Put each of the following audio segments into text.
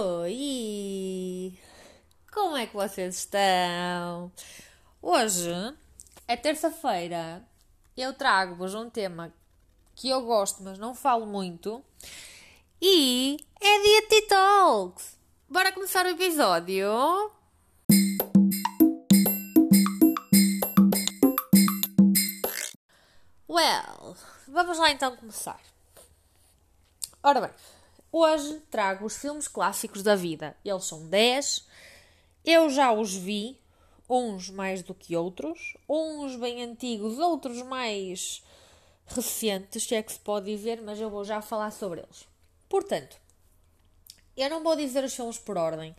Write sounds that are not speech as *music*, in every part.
Oi! Como é que vocês estão? Hoje é terça-feira. Eu trago-vos um tema que eu gosto, mas não falo muito. E é dia de Talks. Bora começar o episódio? Well, vamos lá então começar. Ora bem, hoje trago os filmes clássicos da vida. Eles são 10. Eu já os vi, uns mais do que outros, uns bem antigos, outros mais recentes, se é que se pode dizer, mas eu vou já falar sobre eles. Portanto, eu não vou dizer os filmes por ordem.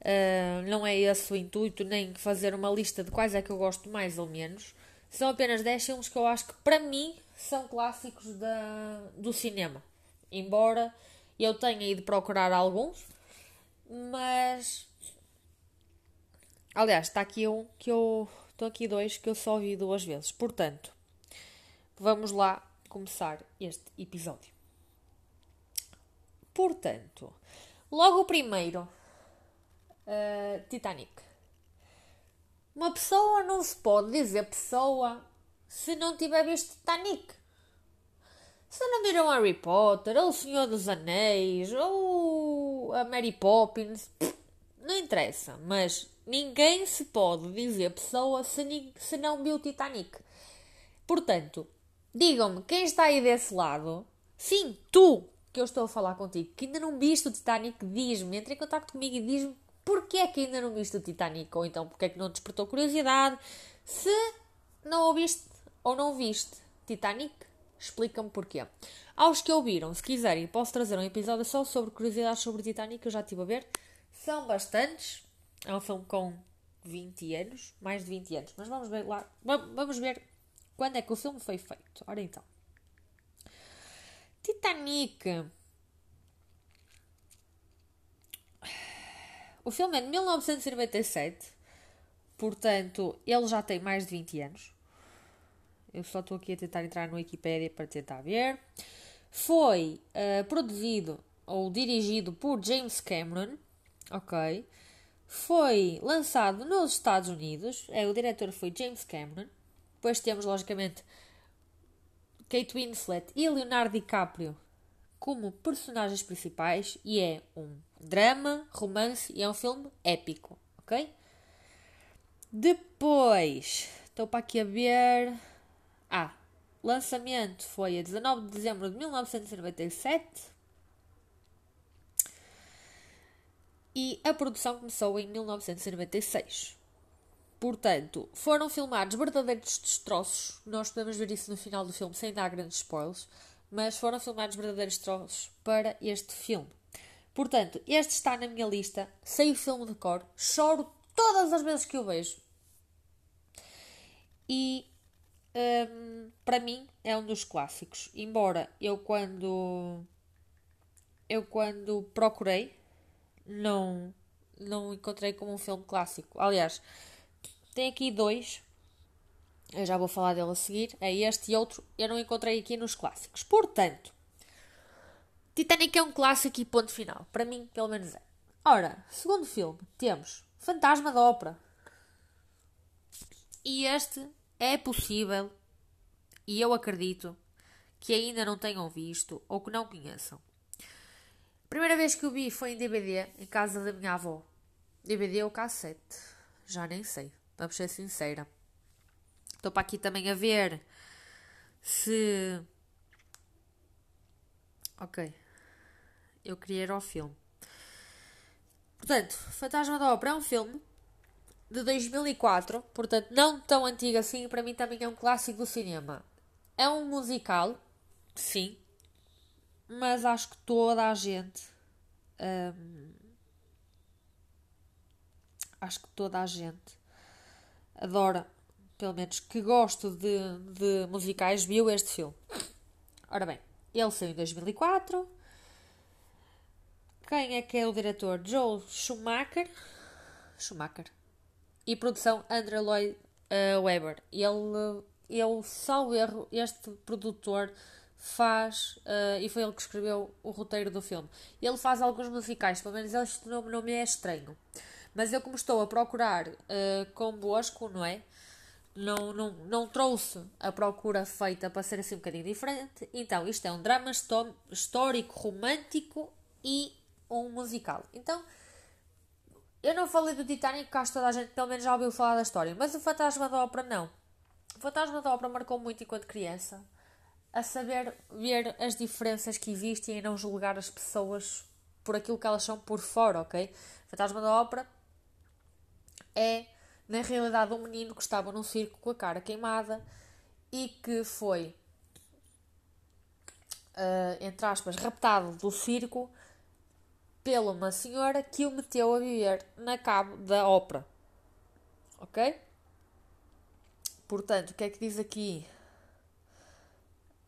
Uh, não é esse o intuito, nem fazer uma lista de quais é que eu gosto mais ou menos. São apenas 10 filmes que eu acho que, para mim, são clássicos da, do cinema. Embora eu tenha ido procurar alguns, mas. Aliás, está aqui um que eu. Estão aqui dois que eu só vi duas vezes. Portanto, vamos lá começar este episódio. Portanto, logo o primeiro: uh, Titanic. Uma pessoa não se pode dizer pessoa se não tiver visto Titanic. Se não viram Harry Potter, ou O Senhor dos Anéis, ou a Mary Poppins, não interessa, mas ninguém se pode dizer pessoa se, se não viu Titanic. Portanto, digam-me, quem está aí desse lado, sim, tu que eu estou a falar contigo, que ainda não viste o Titanic, diz-me, entre em contato comigo e diz-me porquê é que ainda não viste o Titanic, ou então porque é que não despertou curiosidade. Se não ouviste ou não viste Titanic, explica-me porquê. Aos que ouviram, se quiserem, posso trazer um episódio só sobre curiosidades sobre Titanic, que eu já estive a ver. São bastantes. É um filme com 20 anos, mais de 20 anos. Mas vamos ver lá. Vamos ver quando é que o filme foi feito. Ora então. Titanic. O filme é de 1997, portanto, ele já tem mais de 20 anos. Eu só estou aqui a tentar entrar no Wikipedia para tentar ver. Foi uh, produzido ou dirigido por James Cameron, ok? Foi lançado nos Estados Unidos. É, o diretor foi James Cameron. Depois temos, logicamente, Kate Winslet e Leonardo DiCaprio como personagens principais e é um drama, romance e é um filme épico, ok? Depois, estou para aqui a ver. Ah, lançamento foi a 19 de dezembro de 1997 e a produção começou em 1996. Portanto, foram filmados verdadeiros destroços. Nós podemos ver isso no final do filme sem dar grandes spoilers, mas foram filmados verdadeiros destroços para este filme. Portanto, este está na minha lista, sei o filme de cor, choro todas as vezes que o vejo. E um, para mim é um dos clássicos. Embora eu quando eu quando procurei não não encontrei como um filme clássico. Aliás, tem aqui dois. Eu já vou falar dele a seguir. É este e outro. Eu não encontrei aqui nos clássicos. Portanto, Titanic é um clássico e ponto final. Para mim, pelo menos é. Ora, segundo filme, temos Fantasma da Ópera. E este é possível, e eu acredito, que ainda não tenham visto ou que não conheçam. A primeira vez que o vi foi em DVD, em casa da minha avó. DVD ou cassete, já nem sei. Vamos ser sincera. Estou para aqui também a ver se. Ok. Eu queria ir ao filme. Portanto, Fantasma da Ópera é um filme de 2004, portanto, não tão antigo assim, para mim também é um clássico do cinema. É um musical, sim, mas acho que toda a gente. Hum, acho que toda a gente adora, pelo menos que gosto de, de musicais, viu este filme. Ora bem, ele saiu em 2004. Quem é que é o diretor? Joel Schumacher. Schumacher. E produção Andrew Lloyd uh, Webber. Ele, eu, salvo erro, este produtor faz, uh, e foi ele que escreveu o roteiro do filme. Ele faz alguns musicais, pelo menos este nome não me é estranho. Mas eu, como estou a procurar uh, convosco, não é? Não, não, não trouxe a procura feita para ser assim um bocadinho diferente. Então, isto é um drama histórico, romântico e um musical. Então, eu não falei do Titanic, porque acho que toda a gente pelo menos já ouviu falar da história. Mas o Fantasma da Ópera não. O Fantasma da Ópera marcou muito enquanto criança a saber ver as diferenças que existem e não julgar as pessoas por aquilo que elas são por fora, ok? Fantasma da Ópera é, na realidade, um menino que estava num circo com a cara queimada e que foi, uh, entre aspas, raptado do circo pela uma senhora que o meteu a viver na cabo da ópera. Ok? Portanto, o que é que diz aqui?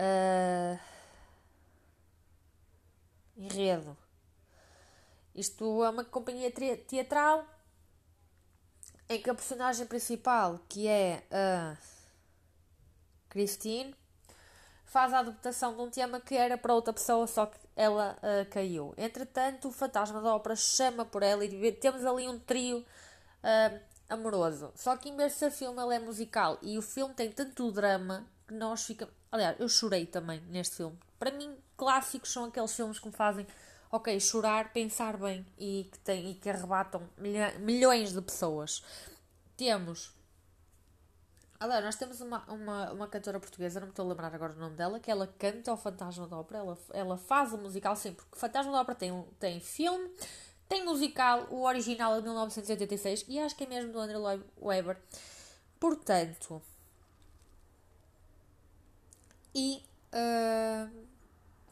Uh... Enredo. Isto é uma companhia teatral em que a personagem principal, que é a Christine, faz a adaptação de um tema que era para outra pessoa, só que ela uh, caiu. Entretanto, o fantasma da ópera chama por ela e temos ali um trio uh, amoroso. Só que em vez de ser filme, ele é musical e o filme tem tanto drama que nós ficamos. Aliás, eu chorei também neste filme. Para mim, clássicos são aqueles filmes que me fazem, ok, chorar, pensar bem e que, tem, e que arrebatam milhões de pessoas. Temos. Aliás, nós temos uma, uma, uma cantora portuguesa, não me estou a lembrar agora o nome dela, que ela canta o Fantasma da Ópera, ela, ela faz o musical sempre, porque Fantasma da Ópera tem, tem filme, tem musical, o original é de 1986 e acho que é mesmo do Andrew Lloyd Webber. Portanto, e uh,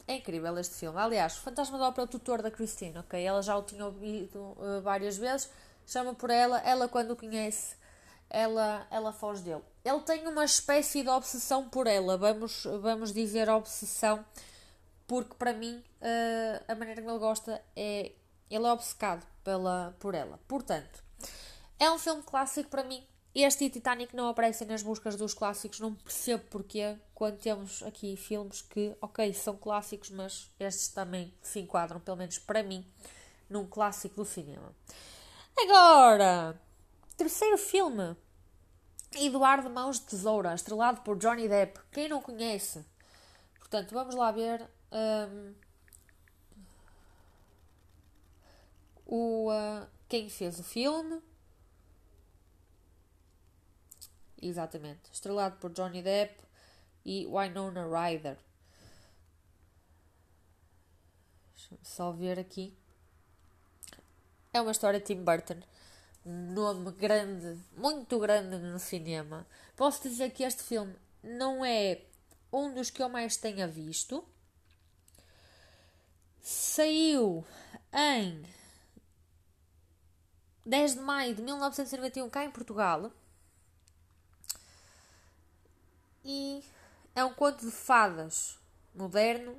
é incrível este filme. Aliás, Fantasma da Ópera é o tutor da Christine, ok? Ela já o tinha ouvido uh, várias vezes, chama por ela, ela quando o conhece, ela, ela foge dele. Ele tem uma espécie de obsessão por ela, vamos, vamos dizer obsessão, porque para mim uh, a maneira como ele gosta é. Ele é obcecado pela, por ela. Portanto, é um filme clássico para mim este e Titanic não aparecem nas buscas dos clássicos, não percebo porquê, quando temos aqui filmes que, ok, são clássicos, mas estes também se enquadram, pelo menos para mim, num clássico do cinema. Agora, terceiro filme. Eduardo Mãos de Tesoura, estrelado por Johnny Depp. Quem não conhece? Portanto, vamos lá ver um, o, uh, quem fez o filme Exatamente. Estrelado por Johnny Depp e Winona Ryder. Deixa-me só ver aqui. É uma história de Tim Burton. Nome grande, muito grande no cinema. Posso dizer que este filme não é um dos que eu mais tenha visto. Saiu em 10 de maio de 1991 cá em Portugal. e é um conto de fadas moderno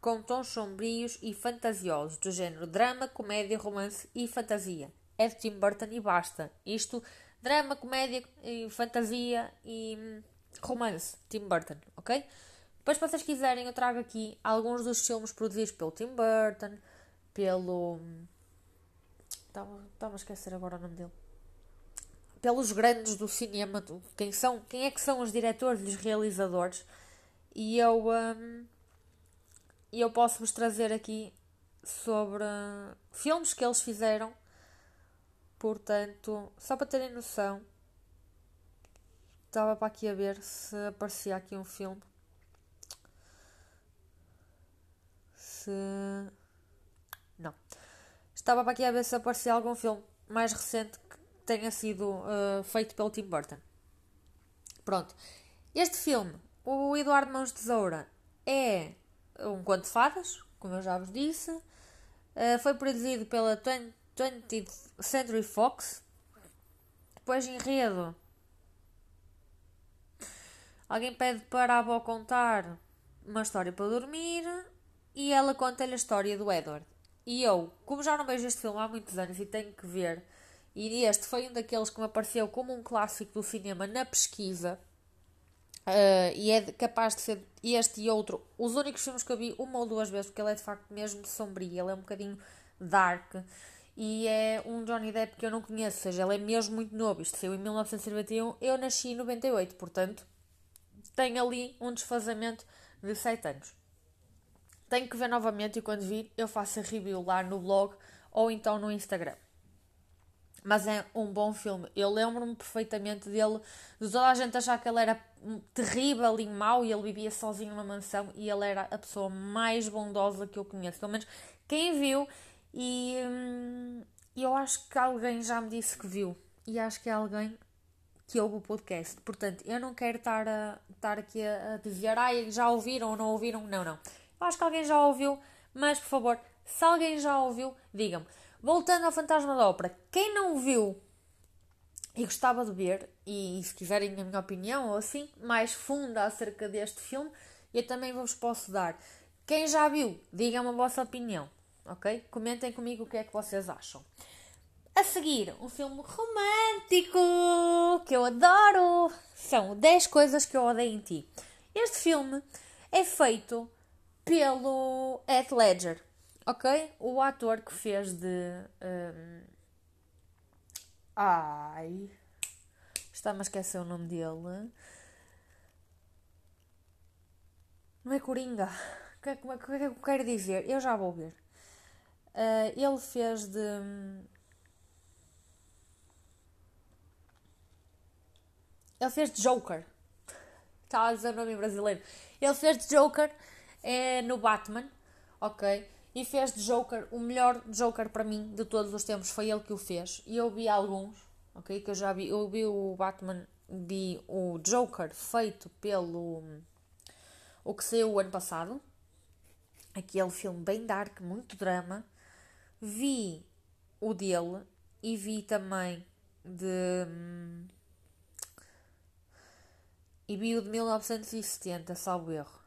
com tons sombrios e fantasiosos do género drama, comédia, romance e fantasia. É de Tim Burton e basta. Isto, drama, comédia, fantasia e hum, romance. Tim Burton, ok? Depois, se vocês quiserem, eu trago aqui alguns dos filmes produzidos pelo Tim Burton, pelo. Estava hum, a esquecer agora o nome dele pelos grandes do cinema, quem, são, quem é que são os diretores e os realizadores, e eu, um, eu posso vos trazer aqui sobre filmes que eles fizeram. Portanto, só para terem noção, estava para aqui a ver se aparecia aqui um filme. Se. Não. Estava para aqui a ver se aparecia algum filme mais recente tenha sido uh, feito pelo Tim Burton. Pronto. Este filme, o Eduardo Mãos de Tesoura, é um conto de fadas, como eu já vos disse. Uh, foi produzido pela 20th Century Fox. Depois, enredo. Alguém pede para a avó contar uma história para dormir e ela conta-lhe a história do Edward. E eu, como já não vejo este filme há muitos anos e tenho que ver, e este foi um daqueles que me apareceu como um clássico do cinema na pesquisa. Uh, e é capaz de ser este e outro os únicos filmes que eu vi uma ou duas vezes, porque ele é de facto mesmo sombrio, ele é um bocadinho dark e é um Johnny Depp que eu não conheço, ou seja, ele é mesmo muito novo. Isto saiu em 1991, eu nasci em 98, portanto tem ali um desfazamento de 7 anos. Tenho que ver novamente e quando vir eu faço a review lá no blog ou então no Instagram. Mas é um bom filme. Eu lembro-me perfeitamente dele, de toda a gente achar que ele era terrível e mau e ele vivia sozinho numa mansão e ele era a pessoa mais bondosa que eu conheço. Pelo menos quem viu e hum, eu acho que alguém já me disse que viu. E acho que é alguém que ouve o podcast. Portanto, eu não quero estar, a, estar aqui a, a dizer, ai, já ouviram ou não ouviram. Não, não. Eu acho que alguém já ouviu, mas por favor, se alguém já ouviu, digam-me. Voltando ao Fantasma da Ópera, quem não viu e gostava de ver, e, se quiserem a minha opinião ou assim, mais funda acerca deste filme, eu também vos posso dar. Quem já viu, digam-me a vossa opinião, ok? Comentem comigo o que é que vocês acham. A seguir, um filme romântico que eu adoro. São 10 coisas que eu odeio em ti. Este filme é feito pelo Ed Ledger ok? O ator que fez de. Um... Ai. Está-me a esquecer o nome dele. Não é Coringa. O que, é, que, é que eu quero dizer? Eu já vou ver. Uh, ele fez de. Ele fez de Joker. Está a dizer o nome brasileiro. Ele fez de Joker é, no Batman. Ok? e fez de Joker o melhor Joker para mim de todos os tempos. Foi ele que o fez. E eu vi alguns, ok? Que eu já vi. Eu vi o Batman, vi o Joker feito pelo. O que saiu o ano passado. Aquele filme bem dark, muito drama. Vi o dele e vi também de. E vi o de 1970, salvo erro.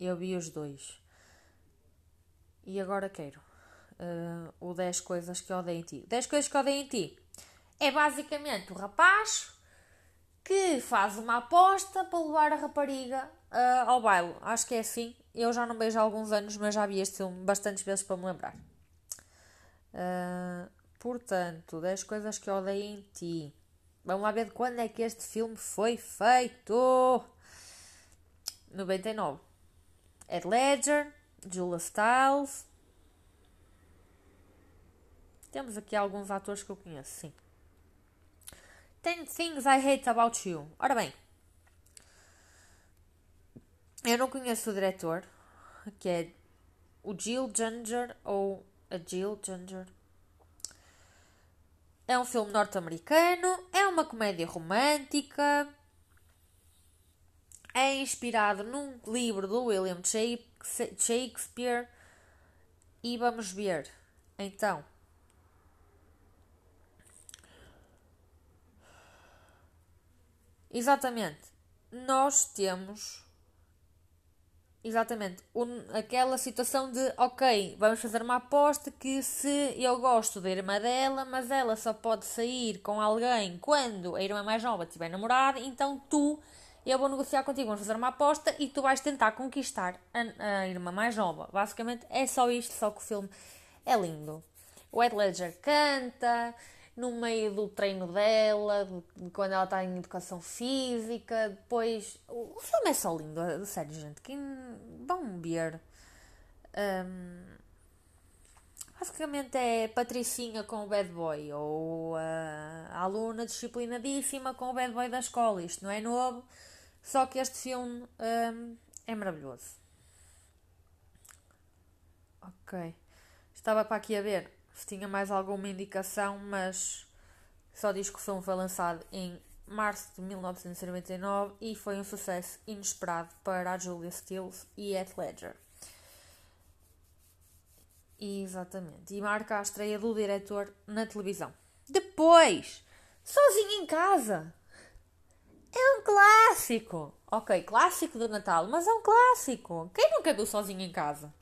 Eu vi os dois. E agora quero uh, o 10 coisas que odeio em ti. 10 coisas que odeio em ti é basicamente o rapaz que faz uma aposta para levar a rapariga uh, ao baile. Acho que é assim. Eu já não vejo há alguns anos, mas já vi este filme bastantes vezes para me lembrar. Uh, portanto, 10 coisas que odeio em ti. Vamos lá ver de quando é que este filme foi feito. 99. Ed Ledger, Julia Stiles. Temos aqui alguns atores que eu conheço, sim. Ten Things I Hate About You. Ora bem, eu não conheço o diretor, que é o Jill Ginger ou a Jill Ginger. É um filme norte-americano, é uma comédia romântica, é inspirado num livro do William Shakespeare e vamos ver então exatamente nós temos exatamente um, aquela situação de ok vamos fazer uma aposta que se eu gosto da irmã dela mas ela só pode sair com alguém quando a irmã mais nova estiver namorada então tu eu vou negociar contigo, vamos fazer uma aposta e tu vais tentar conquistar a, a irmã mais nova. Basicamente é só isto, só que o filme é lindo. O Ed Ledger canta no meio do treino dela, de, quando ela está em educação física, depois... O, filme é só lindo, sério, gente. Quem... Vão ver. Um, basicamente é Patricinha com o bad boy, ou a, a aluna disciplinadíssima com o bad boy da escola. Isto não é novo só que este filme um, é maravilhoso. Ok. Estava para aqui a ver se tinha mais alguma indicação, mas só diz que o filme foi lançado em março de 1999 e foi um sucesso inesperado para a Julia Stiles e Heath Ledger. Exatamente. E marca a estreia do diretor na televisão. Depois, sozinho em casa. É um clássico. Ok, clássico do Natal, mas é um clássico. Quem nunca viu sozinho em casa?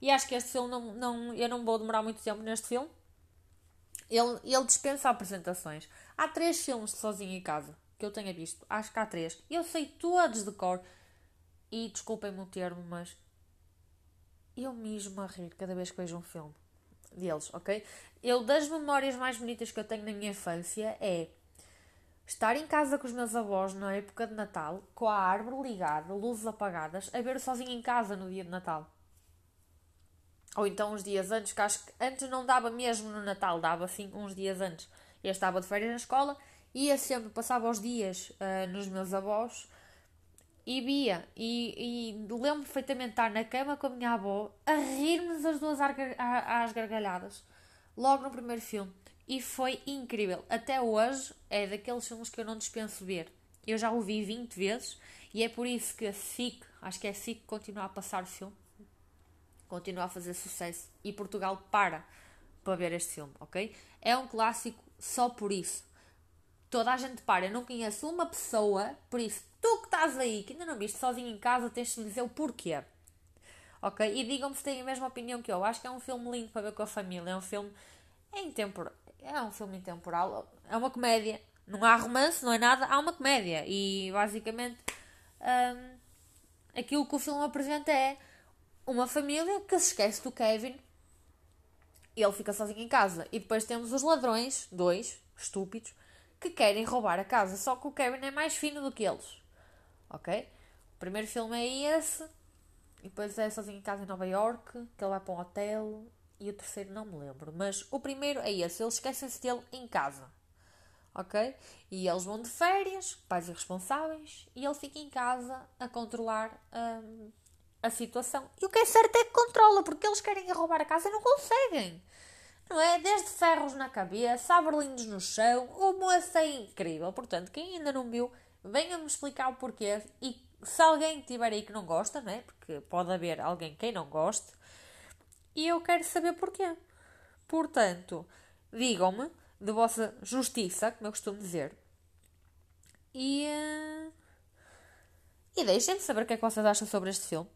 E acho que este filme não, não. Eu não vou demorar muito tempo neste filme. Ele, ele dispensa apresentações. Há três filmes de sozinho em casa. que eu tenha visto. Acho que há três. Eu sei todos de cor. E desculpem-me o termo, mas eu mesmo a rir cada vez que vejo um filme deles, ok? Eu, das memórias mais bonitas que eu tenho na minha infância é estar em casa com os meus avós na época de Natal, com a árvore ligada, luzes apagadas, a ver sozinho em casa no dia de Natal. Ou então uns dias antes, que acho que antes não dava mesmo no Natal, dava assim uns dias antes. Eu estava de férias na escola, ia sempre, passava os dias uh, nos meus avós e via. E, e lembro perfeitamente estar na cama com a minha avó a rir-nos as duas às gargalhadas, logo no primeiro filme. E foi incrível. Até hoje é daqueles filmes que eu não dispenso ver. Eu já o vi 20 vezes e é por isso que a SIC, acho que é SIC, continua a passar o filme, continua a fazer sucesso e Portugal para para ver este filme, ok? É um clássico só por isso. Toda a gente para. Eu não conheço uma pessoa, por isso, tu que estás aí, que ainda não viste sozinho em casa, tens de dizer o porquê. Ok? E digam-me se têm a mesma opinião que eu. Acho que é um filme lindo para ver com a família. É um filme. É intemporal. É um filme intemporal. É uma comédia. Não há romance, não é nada. Há uma comédia. E basicamente. Um, aquilo que o filme apresenta é uma família que se esquece do Kevin. E ele fica sozinho em casa. E depois temos os ladrões, dois, estúpidos, que querem roubar a casa. Só que o Kevin é mais fino do que eles. Ok? O primeiro filme é esse. E depois é sozinho em casa em Nova York, que ele vai para um hotel. E o terceiro não me lembro. Mas o primeiro é esse. Eles esquecem-se dele em casa. Ok? E eles vão de férias, pais irresponsáveis, e ele fica em casa a controlar hum, a situação. E o que é certo é que controla, porque eles querem roubar a casa e não conseguem. Não é? Desde ferros na cabeça, berlindos no chão, o moço é incrível. Portanto, quem ainda não viu, venha-me explicar o porquê. E se alguém tiver aí que não gosta, não é? Porque pode haver alguém que não goste, e eu quero saber porquê. Portanto, digam-me de vossa justiça, como eu costumo dizer, e, uh, e deixem-me saber o que é que vocês acham sobre este filme.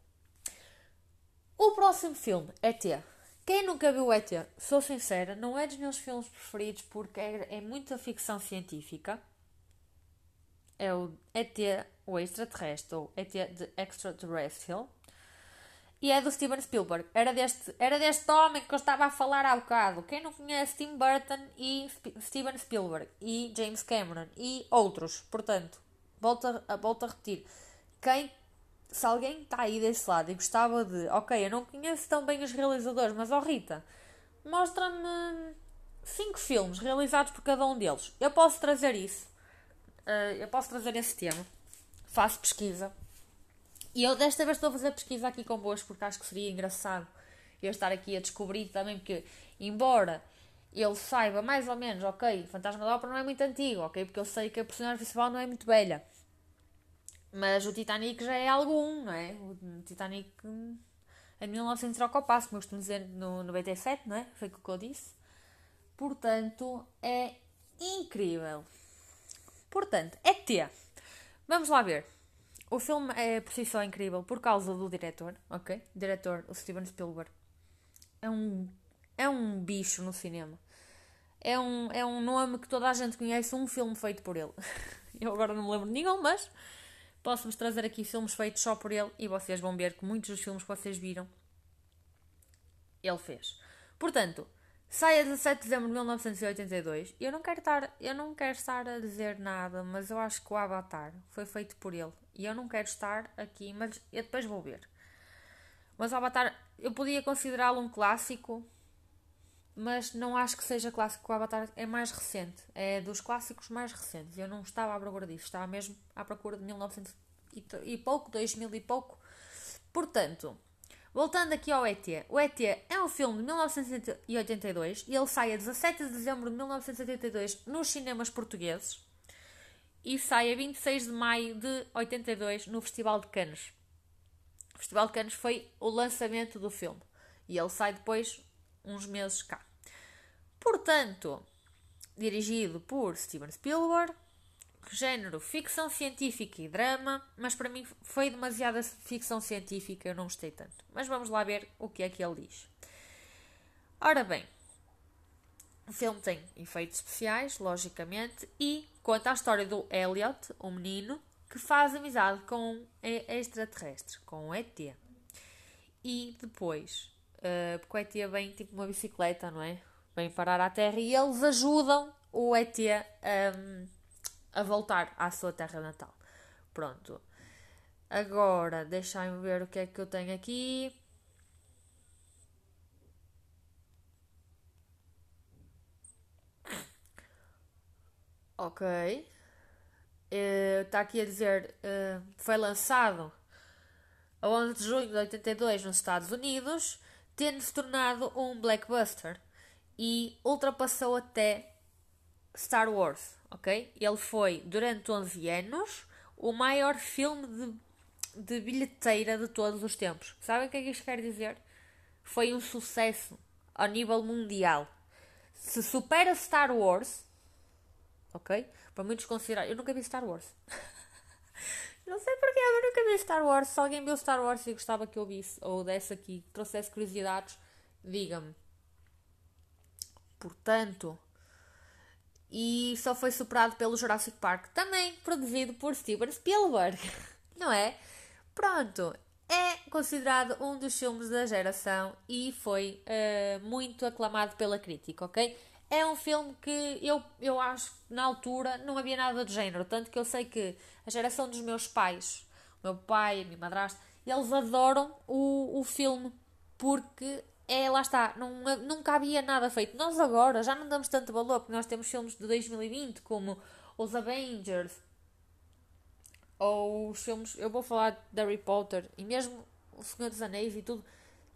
O próximo filme é T. Quem nunca viu ET, sou sincera, não é dos meus filmes preferidos porque é, é muita ficção científica. É o ET, o extraterrestre, ou ET de Extraterrestrial. E é do Steven Spielberg. Era deste, era deste homem que eu estava a falar há bocado. Quem não conhece Tim Burton e Steven Spielberg e James Cameron e outros. Portanto, volto a, volto a repetir. Quem se alguém está aí desse lado e gostava de, ok, eu não conheço tão bem os realizadores, mas ó oh Rita, mostra-me cinco filmes realizados por cada um deles. Eu posso trazer isso. Uh, eu posso trazer esse tema. Faço pesquisa. E eu desta vez estou a fazer pesquisa aqui convosco porque acho que seria engraçado eu estar aqui a descobrir também, porque embora ele saiba mais ou menos, ok, Fantasma da Ópera não é muito antigo, ok, porque eu sei que a personagem principal não é muito velha. Mas o Titanic já é algum, não é? O Titanic em 1900 troca o passo, como eu costumo dizer no 97, não é? Foi o que eu disse. Portanto, é incrível. Portanto, é T. Vamos lá ver. O filme é por si só incrível por causa do diretor, ok? O diretor, o Steven Spielberg. É um, é um bicho no cinema. É um, é um nome que toda a gente conhece, um filme feito por ele. *laughs* Eu agora não me lembro de nenhum, mas Posso-vos trazer aqui filmes feitos só por ele e vocês vão ver que muitos dos filmes que vocês viram ele fez. Portanto, sai a 17 de dezembro de 1982. Eu não quero estar, eu não quero estar a dizer nada, mas eu acho que o Avatar foi feito por ele e eu não quero estar aqui, mas eu depois vou ver. Mas o Avatar, eu podia considerá-lo um clássico, mas não acho que seja clássico. O Avatar é mais recente, é dos clássicos mais recentes. Eu não estava à procura disso, estava mesmo à procura de 1900 e pouco, 2000 e pouco. Portanto, voltando aqui ao ET. O ET é um filme de 1982 e ele sai a 17 de dezembro de 1982 nos cinemas portugueses e sai a 26 de maio de 82 no Festival de Cannes. O Festival de Cannes foi o lançamento do filme e ele sai depois uns meses cá. Portanto, dirigido por Steven Spielberg, género ficção científica e drama, mas para mim foi demasiada ficção científica, eu não gostei tanto. Mas vamos lá ver o que é que ele diz. Ora bem, o filme tem efeitos especiais, logicamente, e conta a história do Elliot, um menino, que faz amizade com um extraterrestre, com um ET. E depois, uh, porque o ET vem tipo uma bicicleta, não é? Vem parar à Terra e eles ajudam o ET um, a voltar à sua terra natal. Pronto. Agora, deixa-me ver o que é que eu tenho aqui. Ok. Está uh, aqui a dizer uh, foi lançado a 11 de junho de 82 nos Estados Unidos, tendo se tornado um blockbuster e ultrapassou até Star Wars, ok? Ele foi, durante 11 anos, o maior filme de, de bilheteira de todos os tempos. Sabem o que é que isto quer dizer? Foi um sucesso a nível mundial. Se supera Star Wars, ok? Para muitos considerar. Eu nunca vi Star Wars. *laughs* Não sei porquê, eu nunca vi Star Wars. Se alguém viu Star Wars e gostava que eu visse, ou desse aqui, trouxesse curiosidades, diga-me. Portanto, e só foi superado pelo Jurassic Park, também produzido por Steven Spielberg, *laughs* não é? Pronto, é considerado um dos filmes da geração e foi uh, muito aclamado pela crítica, ok? É um filme que eu, eu acho que na altura não havia nada do género, tanto que eu sei que a geração dos meus pais, o meu pai, a minha madrasta, eles adoram o, o filme porque é, lá está, não, nunca havia nada feito. Nós agora já não damos tanto valor, porque nós temos filmes de 2020 como os Avengers, ou os filmes, eu vou falar de Harry Potter, e mesmo O Senhor dos Anéis e tudo,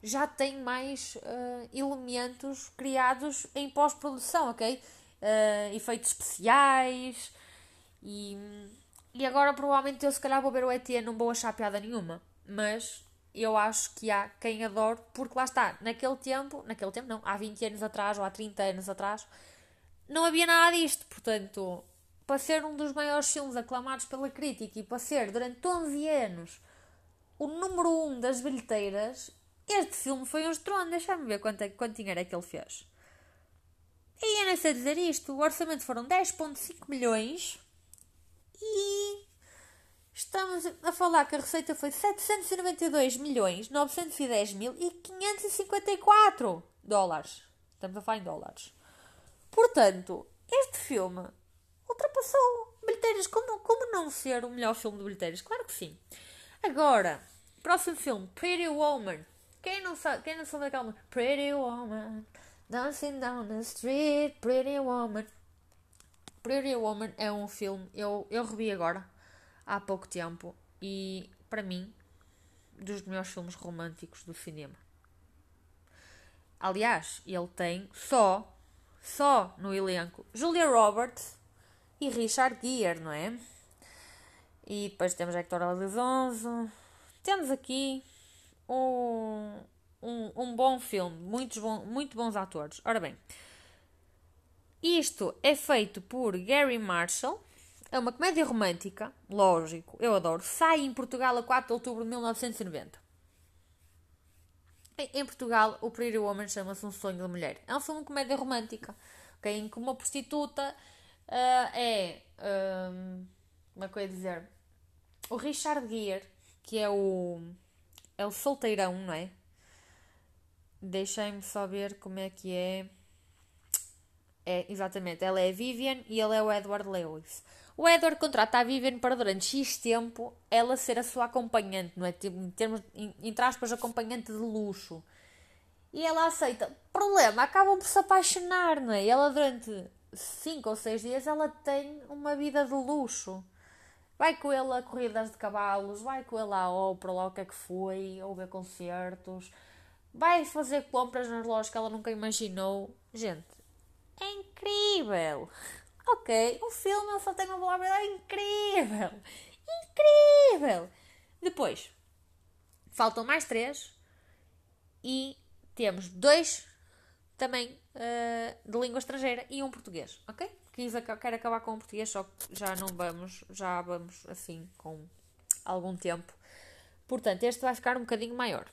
já tem mais uh, elementos criados em pós-produção, ok? Uh, efeitos especiais, e, e agora provavelmente eu se calhar vou ver o ET, não vou achar piada nenhuma, mas eu acho que há quem adore, porque lá está, naquele tempo, naquele tempo não, há 20 anos atrás ou há 30 anos atrás, não havia nada disto. Portanto, para ser um dos maiores filmes aclamados pela crítica e para ser durante 11 anos o número 1 um das bilheteiras, este filme foi um estrondo. Deixa-me ver quanto, é, quanto dinheiro é que ele fez. E eu nem sei dizer isto. O orçamento foram 10,5 milhões e Estamos a falar que a receita foi 792 milhões 910 mil e 554 dólares. Estamos a falar em dólares. Portanto, este filme ultrapassou bilheteiras. Como, como não ser o melhor filme de bilheteiras? Claro que sim. Agora, próximo filme, Pretty Woman. Quem não sabe, quem não sabe aquela Pretty Woman, Dancing Down the Street, Pretty Woman. Pretty Woman é um filme, eu, eu revi agora há pouco tempo e, para mim, dos melhores filmes românticos do cinema. Aliás, ele tem só, só no elenco, Julia Roberts e Richard Gere, não é? E depois temos Hector Elizondo. Temos aqui um, um, bom filme, muitos bom, muito bons atores. Ora bem, isto é feito por Gary Marshall, é uma comédia romântica, lógico, eu adoro. Sai em Portugal a 4 de outubro de 1990. Em Portugal, o Pretty Woman chama-se Um Sonho da Mulher. É um filme de comédia romântica, okay? em que uma prostituta uh, é. Um, como é que eu ia dizer? O Richard Gere, que é o. É o solteirão, não é? Deixem-me só ver como é que é. É, exatamente. Ela é a Vivian e ele é o Edward Lewis. O Edward contrata a Vivian para durante X tempo ela ser a sua acompanhante, não é? Tipo, em termos, entre aspas, acompanhante de luxo. E ela aceita. Problema, acabam por se apaixonar, não é? E ela durante 5 ou 6 dias ela tem uma vida de luxo. Vai com ele a corridas de cavalos, vai com ele à ópera, lá o que é que foi, ou ver concertos, vai fazer compras nas lojas que ela nunca imaginou. Gente, é incrível! Ok, o filme ele só tem uma palavra é incrível! Incrível! Depois, faltam mais três e temos dois também uh, de língua estrangeira e um português, ok? Quis, quero acabar com o português, só que já não vamos, já vamos assim com algum tempo. Portanto, este vai ficar um bocadinho maior.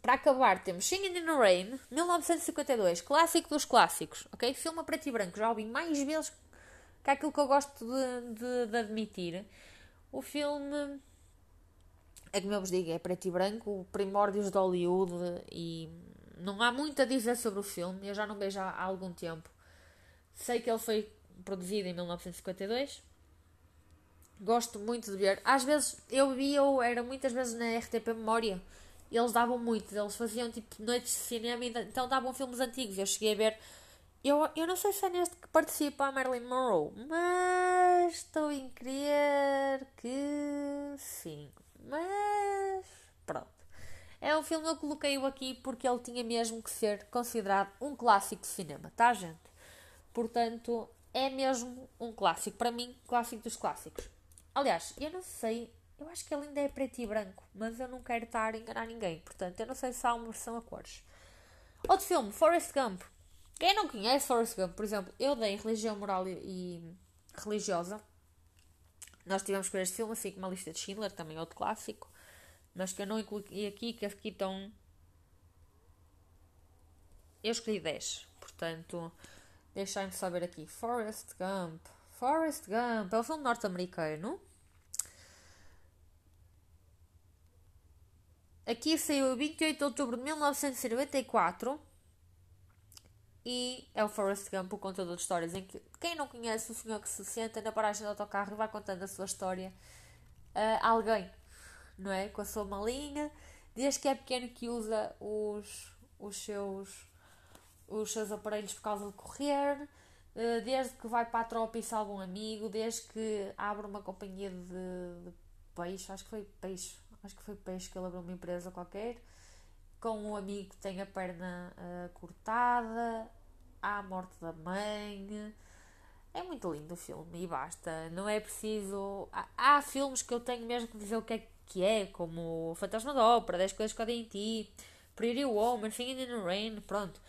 Para acabar, temos Singing in the Rain, 1952, clássico dos clássicos, ok? Filme a preto e branco, já ouvi mais vezes que aquilo que eu gosto de, de, de admitir. O filme é como eu vos digo, é preto e branco, primórdios de Hollywood e não há muito a dizer sobre o filme. Eu já não vejo há algum tempo. Sei que ele foi produzido em 1952. Gosto muito de ver. Às vezes eu vi, eu era muitas vezes na RTP Memória. Eles davam muito, eles faziam tipo noites de cinema, então davam filmes antigos. Eu cheguei a ver. Eu, eu não sei se é neste que participa a Marilyn Monroe, mas estou em crer que sim. Mas pronto. É um filme eu coloquei-o aqui porque ele tinha mesmo que ser considerado um clássico de cinema, tá, gente? Portanto, é mesmo um clássico. Para mim, clássico dos clássicos. Aliás, eu não sei, eu acho que ele ainda é preto e branco, mas eu não quero estar a enganar ninguém. Portanto, eu não sei se há uma versão a cores. Outro filme, Forrest Gump. Quem não conhece Forrest Gump, por exemplo, eu dei religião moral e, religiosa. Nós tivemos com este filme, assim como a lista de Schindler, também outro clássico. Mas que eu não incluí aqui, que aqui estão. Eu escolhi 10. Portanto, deixai-me saber aqui. Forrest Gump. Forrest Gump. É um filme norte-americano. Aqui saiu 28 de outubro de 1994. E é o Forrest Gump, o contador de histórias, em que quem não conhece o senhor que se senta na paragem do autocarro e vai contando a sua história a alguém, não é? Com a sua malinha, desde que é pequeno que usa os, os, seus, os seus aparelhos por causa de correr, eh, desde que vai para a tropa e salva um amigo, desde que abre uma companhia de, de peixe, acho que foi peixe, acho que foi peixe que ele abriu uma empresa qualquer, com um amigo que tem a perna uh, cortada, há a morte da mãe. É muito lindo o filme e basta. Não é preciso. Há, há filmes que eu tenho mesmo que dizer o que é que é, como Fantasma da Ópera, 10 Coisas que Odem em Ti, Pretty Woman, Singing in the Rain, pronto.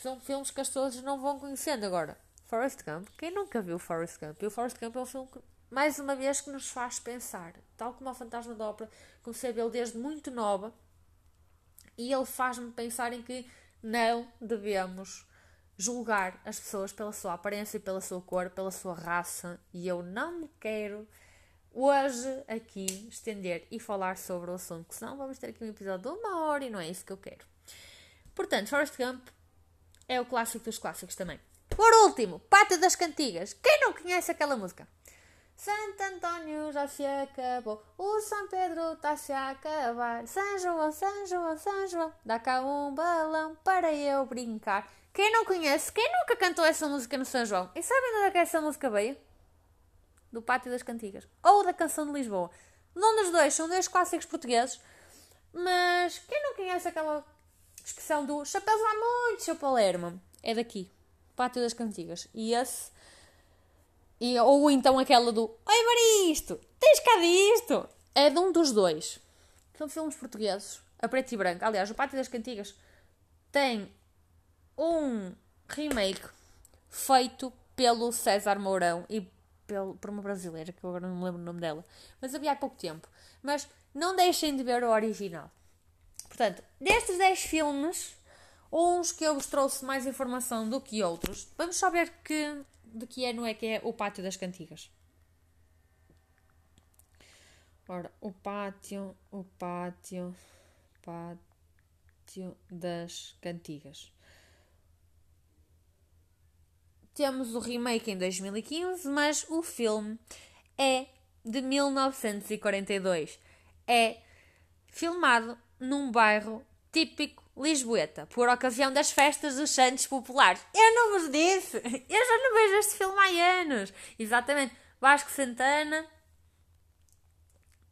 São filmes que as pessoas não vão conhecendo agora. Forrest Gump, quem nunca viu Forrest Gump? E o Forrest Gump é um filme que, mais uma vez, que nos faz pensar. Tal como o Fantasma da Ópera, comecei a vê-lo desde muito nova e ele faz-me pensar em que não devemos julgar as pessoas pela sua aparência, pela sua cor, pela sua raça, e eu não me quero hoje aqui estender e falar sobre o assunto, porque senão vamos ter aqui um episódio de uma hora e não é isso que eu quero. Portanto, Forrest Gump é o clássico dos clássicos também. Por último, Pátio das Cantigas. Quem não conhece aquela música? Santo Antônio já se acabou, o São Pedro está-se a acabar. São João, São João, São João, dá cá um balão para eu brincar. Quem não conhece, quem nunca cantou essa música no São João? E sabem de onde é que essa música veio? Do Pátio das Cantigas. Ou da Canção de Lisboa. Não dos dois, são dois clássicos portugueses. Mas quem não conhece aquela expressão do Chapéus há muito, seu Palermo? É daqui. Pátio das Cantigas. E esse. E, ou então aquela do Oi Maristo, tens cá disto? É de um dos dois. São filmes portugueses, a preto e branco. Aliás, o Pátio das Cantigas tem um remake feito pelo César Mourão e pelo, por uma brasileira, que eu agora não me lembro o nome dela, mas havia há pouco tempo. Mas não deixem de ver o original. Portanto, destes 10 filmes, uns que eu vos trouxe mais informação do que outros, vamos só ver que, de que é, não é que é o Pátio das Cantigas. Ora, o pátio, o pátio, pátio das Cantigas. Temos o remake em 2015, mas o filme é de 1942. É filmado num bairro típico lisboeta, por ocasião das festas dos Santos Populares. Eu não vos disse! Eu já não vejo este filme há anos! Exatamente. Vasco Santana,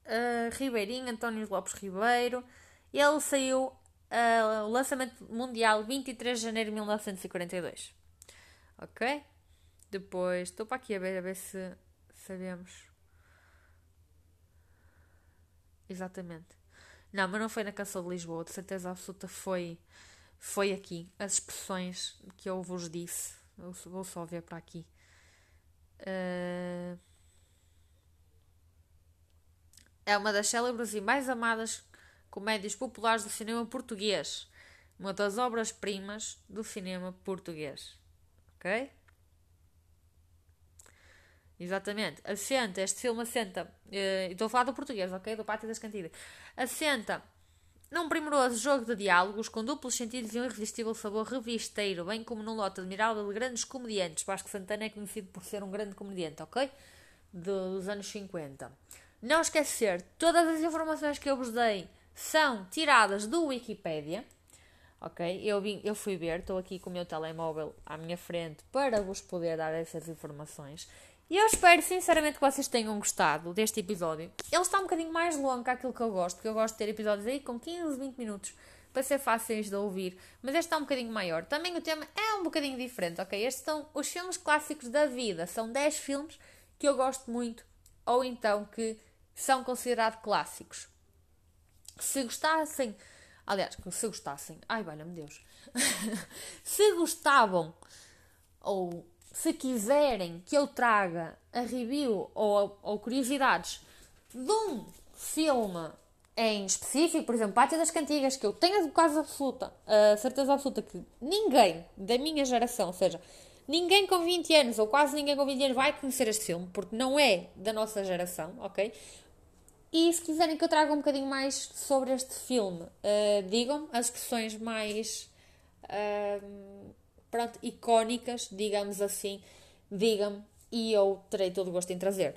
uh, Ribeirinho, António Lopes Ribeiro. Ele saiu uh, o lançamento mundial 23 de janeiro de 1942. Ok? Depois, estou para aqui a ver, a ver se sabemos. Exatamente. Não, mas não foi na Canção de Lisboa, de certeza absoluta foi, foi aqui. As expressões que eu vos disse. Eu vou só ver para aqui. Uh... É uma das célebres e mais amadas comédias populares do cinema português. Uma das obras-primas do cinema português ok? Exatamente. Assenta, este filme assenta. Uh, estou a falar do português, ok? Do Pátio das Cantigas. Assenta num primoroso jogo de diálogos com duplos sentidos e um irresistível sabor revisteiro, bem como num lote admirável de grandes comediantes. Vasco Santana é conhecido por ser um grande comediante, ok? dos anos 50. Não esquecer, todas as informações que eu vos dei são tiradas do Wikipedia. Ok? Eu, vim, eu fui ver, estou aqui com o meu telemóvel à minha frente para vos poder dar essas informações. E eu espero sinceramente que vocês tenham gostado deste episódio. Ele está um bocadinho mais longo que aquilo que eu gosto, porque eu gosto de ter episódios aí com 15, 20 minutos para ser fáceis de ouvir, mas este está um bocadinho maior. Também o tema é um bocadinho diferente, ok? Estes são os filmes clássicos da vida, são 10 filmes que eu gosto muito ou então que são considerados clássicos. Se gostassem, aliás, se gostassem, ai, valha-me Deus, *laughs* se gostavam ou se quiserem que eu traga a review ou, ou curiosidades de um filme em específico, por exemplo, Pátio das Cantigas, que eu tenho quase absoluta, a certeza absoluta que ninguém da minha geração, ou seja, ninguém com 20 anos, ou quase ninguém com 20 anos, vai conhecer este filme, porque não é da nossa geração, ok? E se quiserem que eu traga um bocadinho mais sobre este filme, uh, digam as expressões mais. Uh, pronto, icónicas, digamos assim, digam-me e eu terei todo o gosto em trazer.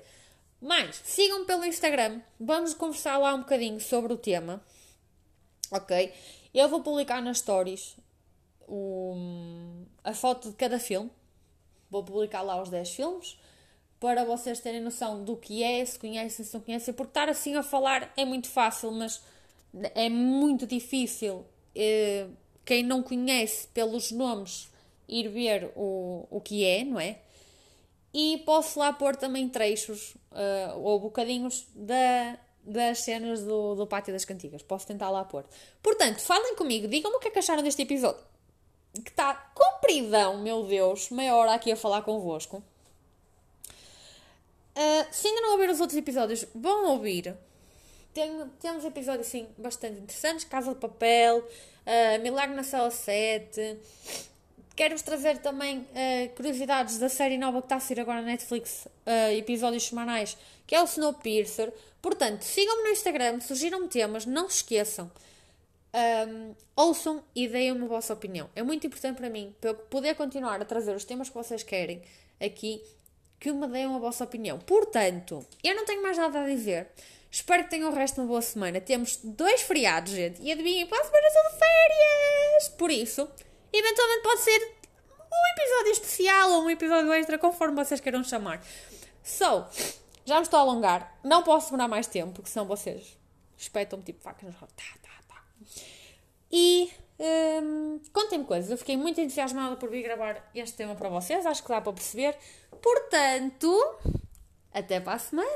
Mas sigam-me pelo Instagram, vamos conversar lá um bocadinho sobre o tema, ok? Eu vou publicar nas stories a foto de cada filme, vou publicar lá os 10 filmes para vocês terem noção do que é, se conhecem, se não conhecem, porque estar assim a falar é muito fácil, mas é muito difícil. Eh, quem não conhece pelos nomes ir ver o, o que é, não é? E posso lá pôr também trechos uh, ou bocadinhos da, das cenas do, do Pátio das Cantigas. Posso tentar lá pôr. Portanto, falem comigo, digam-me o que é que acharam deste episódio. Que está compridão, meu Deus, meia hora aqui a falar convosco. Uh, se ainda não ouviram os outros episódios, vão ouvir. Tem, temos episódios, sim, bastante interessantes. Casa de Papel, uh, Milagre na Sala 7 Quero-vos trazer também uh, curiosidades da série nova que está a sair agora na Netflix, uh, episódios semanais, que é o Snowpiercer. Portanto, sigam-me no Instagram, surgiram-me temas, não se esqueçam. Um, ouçam e deem-me a vossa opinião. É muito importante para mim, para eu poder continuar a trazer os temas que vocês querem aqui, que me deem a vossa opinião. Portanto, eu não tenho mais nada a dizer. Espero que tenham o resto de uma boa semana. Temos dois feriados, gente. E adivinhem, para a semana são férias! Por isso, Eventualmente pode ser um episódio especial ou um episódio extra, conforme vocês queiram chamar. So, já me estou a alongar. Não posso demorar mais tempo, porque senão vocês espetam-me tipo facas nos Tá, tá, tá. E um, contem-me coisas. Eu fiquei muito entusiasmada por vir gravar este tema para vocês. Acho que dá para perceber. Portanto, até para a semana!